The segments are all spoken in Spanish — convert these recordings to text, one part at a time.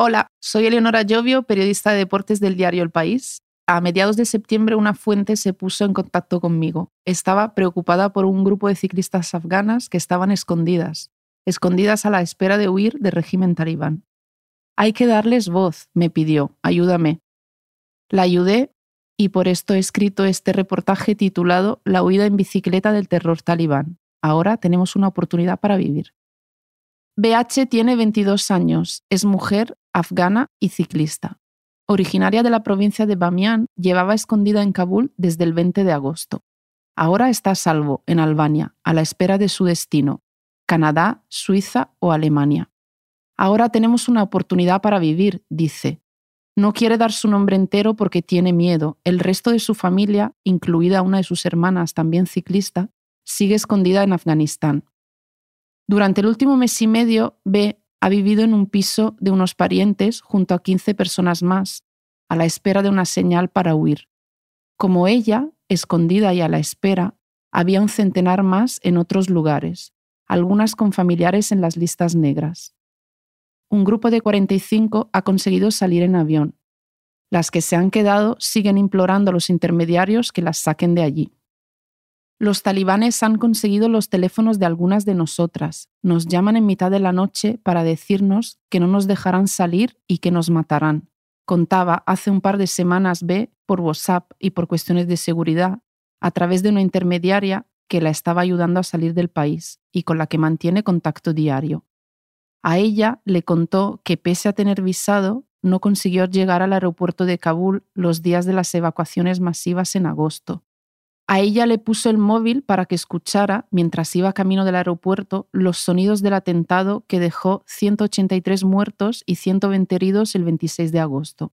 Hola, soy Eleonora Llovio, periodista de deportes del diario El País. A mediados de septiembre una fuente se puso en contacto conmigo. Estaba preocupada por un grupo de ciclistas afganas que estaban escondidas, escondidas a la espera de huir del régimen talibán. Hay que darles voz, me pidió, ayúdame. La ayudé y por esto he escrito este reportaje titulado La huida en bicicleta del terror talibán. Ahora tenemos una oportunidad para vivir. BH tiene 22 años, es mujer, afgana y ciclista. Originaria de la provincia de Bamiyan, llevaba escondida en Kabul desde el 20 de agosto. Ahora está a salvo en Albania, a la espera de su destino, Canadá, Suiza o Alemania. Ahora tenemos una oportunidad para vivir, dice. No quiere dar su nombre entero porque tiene miedo. El resto de su familia, incluida una de sus hermanas, también ciclista, sigue escondida en Afganistán. Durante el último mes y medio, B ha vivido en un piso de unos parientes junto a 15 personas más, a la espera de una señal para huir. Como ella, escondida y a la espera, había un centenar más en otros lugares, algunas con familiares en las listas negras. Un grupo de 45 ha conseguido salir en avión. Las que se han quedado siguen implorando a los intermediarios que las saquen de allí. Los talibanes han conseguido los teléfonos de algunas de nosotras. Nos llaman en mitad de la noche para decirnos que no nos dejarán salir y que nos matarán. Contaba hace un par de semanas B por WhatsApp y por cuestiones de seguridad, a través de una intermediaria que la estaba ayudando a salir del país y con la que mantiene contacto diario. A ella le contó que pese a tener visado, no consiguió llegar al aeropuerto de Kabul los días de las evacuaciones masivas en agosto a ella le puso el móvil para que escuchara, mientras iba camino del aeropuerto, los sonidos del atentado que dejó 183 muertos y 120 heridos el 26 de agosto.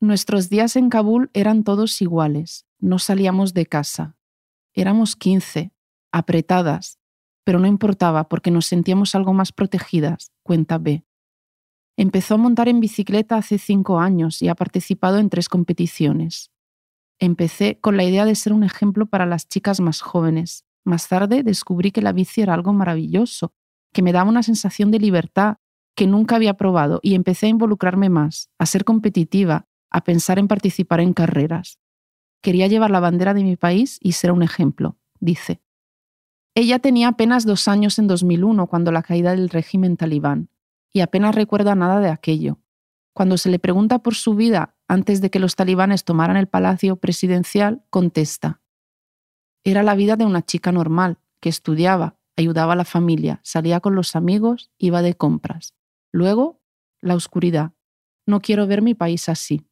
Nuestros días en Kabul eran todos iguales. No salíamos de casa. Éramos 15, apretadas, pero no importaba porque nos sentíamos algo más protegidas, cuenta B. Empezó a montar en bicicleta hace cinco años y ha participado en tres competiciones. Empecé con la idea de ser un ejemplo para las chicas más jóvenes. Más tarde descubrí que la bici era algo maravilloso, que me daba una sensación de libertad que nunca había probado y empecé a involucrarme más, a ser competitiva, a pensar en participar en carreras. Quería llevar la bandera de mi país y ser un ejemplo, dice. Ella tenía apenas dos años en 2001 cuando la caída del régimen talibán, y apenas recuerda nada de aquello. Cuando se le pregunta por su vida antes de que los talibanes tomaran el palacio presidencial, contesta. Era la vida de una chica normal, que estudiaba, ayudaba a la familia, salía con los amigos, iba de compras. Luego, la oscuridad. No quiero ver mi país así.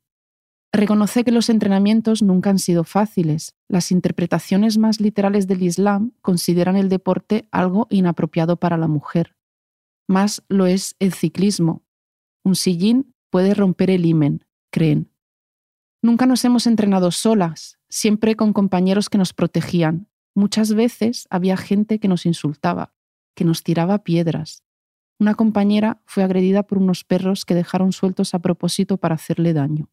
Reconoce que los entrenamientos nunca han sido fáciles. Las interpretaciones más literales del Islam consideran el deporte algo inapropiado para la mujer. Más lo es el ciclismo. Un sillín puede romper el himen, creen. Nunca nos hemos entrenado solas, siempre con compañeros que nos protegían. Muchas veces había gente que nos insultaba, que nos tiraba piedras. Una compañera fue agredida por unos perros que dejaron sueltos a propósito para hacerle daño.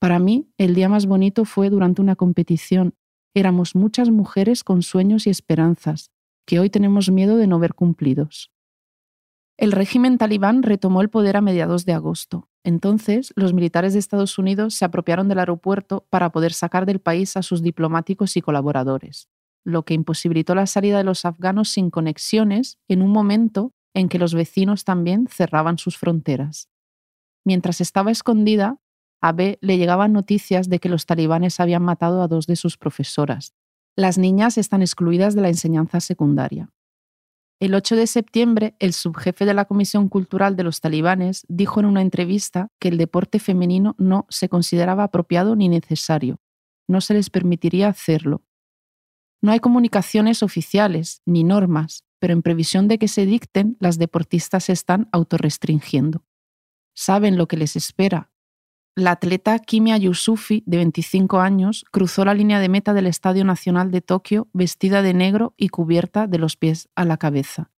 Para mí, el día más bonito fue durante una competición. Éramos muchas mujeres con sueños y esperanzas, que hoy tenemos miedo de no ver cumplidos. El régimen talibán retomó el poder a mediados de agosto. Entonces, los militares de Estados Unidos se apropiaron del aeropuerto para poder sacar del país a sus diplomáticos y colaboradores, lo que imposibilitó la salida de los afganos sin conexiones en un momento en que los vecinos también cerraban sus fronteras. Mientras estaba escondida, a B le llegaban noticias de que los talibanes habían matado a dos de sus profesoras. Las niñas están excluidas de la enseñanza secundaria. El 8 de septiembre, el subjefe de la Comisión Cultural de los talibanes dijo en una entrevista que el deporte femenino no se consideraba apropiado ni necesario. No se les permitiría hacerlo. No hay comunicaciones oficiales ni normas, pero en previsión de que se dicten, las deportistas se están autorrestringiendo. Saben lo que les espera la atleta Kimia Yusufi, de 25 años, cruzó la línea de meta del Estadio Nacional de Tokio vestida de negro y cubierta de los pies a la cabeza.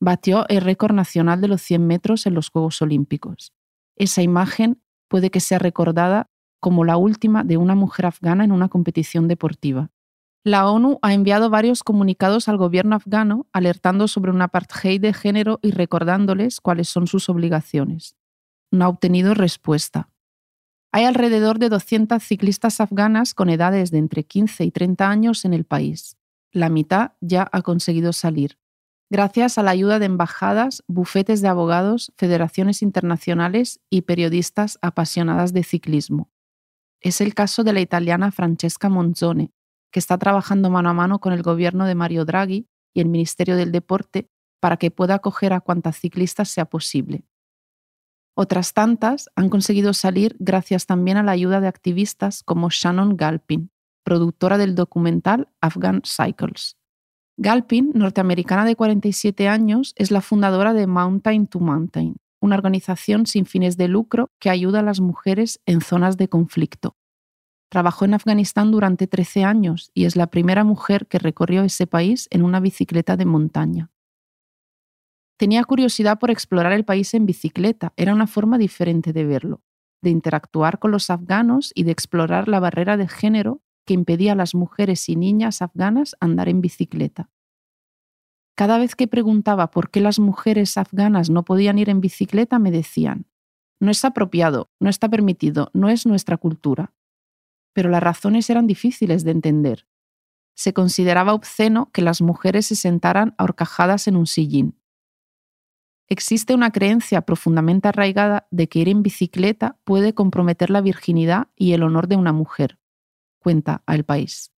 Batió el récord nacional de los 100 metros en los Juegos Olímpicos. Esa imagen puede que sea recordada como la última de una mujer afgana en una competición deportiva. La ONU ha enviado varios comunicados al gobierno afgano alertando sobre un apartheid de género y recordándoles cuáles son sus obligaciones. No ha obtenido respuesta. Hay alrededor de 200 ciclistas afganas con edades de entre 15 y 30 años en el país. La mitad ya ha conseguido salir, gracias a la ayuda de embajadas, bufetes de abogados, federaciones internacionales y periodistas apasionadas de ciclismo. Es el caso de la italiana Francesca Monzone, que está trabajando mano a mano con el gobierno de Mario Draghi y el Ministerio del Deporte para que pueda acoger a cuantas ciclistas sea posible. Otras tantas han conseguido salir gracias también a la ayuda de activistas como Shannon Galpin, productora del documental Afghan Cycles. Galpin, norteamericana de 47 años, es la fundadora de Mountain to Mountain, una organización sin fines de lucro que ayuda a las mujeres en zonas de conflicto. Trabajó en Afganistán durante 13 años y es la primera mujer que recorrió ese país en una bicicleta de montaña. Tenía curiosidad por explorar el país en bicicleta, era una forma diferente de verlo, de interactuar con los afganos y de explorar la barrera de género que impedía a las mujeres y niñas afganas andar en bicicleta. Cada vez que preguntaba por qué las mujeres afganas no podían ir en bicicleta, me decían, no es apropiado, no está permitido, no es nuestra cultura pero las razones eran difíciles de entender. Se consideraba obsceno que las mujeres se sentaran ahorcajadas en un sillín. Existe una creencia profundamente arraigada de que ir en bicicleta puede comprometer la virginidad y el honor de una mujer, cuenta a El País.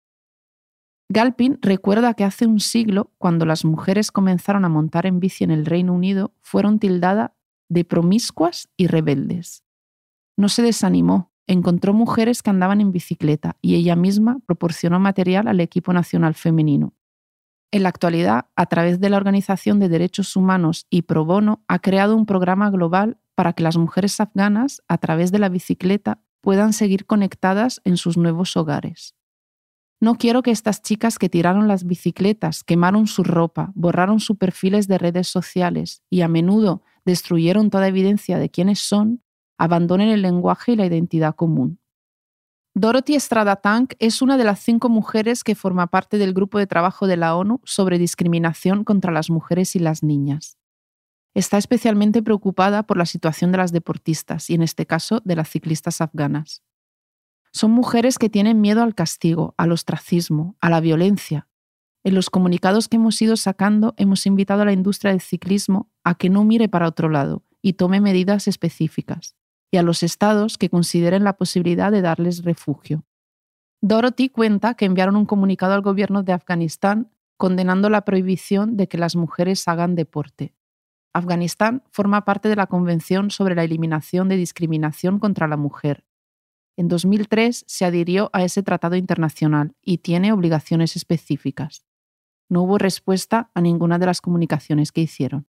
Galpin recuerda que hace un siglo, cuando las mujeres comenzaron a montar en bici en el Reino Unido, fueron tildadas de promiscuas y rebeldes. No se desanimó encontró mujeres que andaban en bicicleta y ella misma proporcionó material al equipo nacional femenino. En la actualidad, a través de la Organización de Derechos Humanos y Pro Bono, ha creado un programa global para que las mujeres afganas, a través de la bicicleta, puedan seguir conectadas en sus nuevos hogares. No quiero que estas chicas que tiraron las bicicletas, quemaron su ropa, borraron sus perfiles de redes sociales y a menudo destruyeron toda evidencia de quiénes son, abandonen el lenguaje y la identidad común. Dorothy Estrada Tank es una de las cinco mujeres que forma parte del grupo de trabajo de la ONU sobre discriminación contra las mujeres y las niñas. Está especialmente preocupada por la situación de las deportistas y en este caso de las ciclistas afganas. Son mujeres que tienen miedo al castigo, al ostracismo, a la violencia. En los comunicados que hemos ido sacando hemos invitado a la industria del ciclismo a que no mire para otro lado y tome medidas específicas y a los estados que consideren la posibilidad de darles refugio. Dorothy cuenta que enviaron un comunicado al gobierno de Afganistán condenando la prohibición de que las mujeres hagan deporte. Afganistán forma parte de la Convención sobre la Eliminación de Discriminación contra la Mujer. En 2003 se adhirió a ese tratado internacional y tiene obligaciones específicas. No hubo respuesta a ninguna de las comunicaciones que hicieron.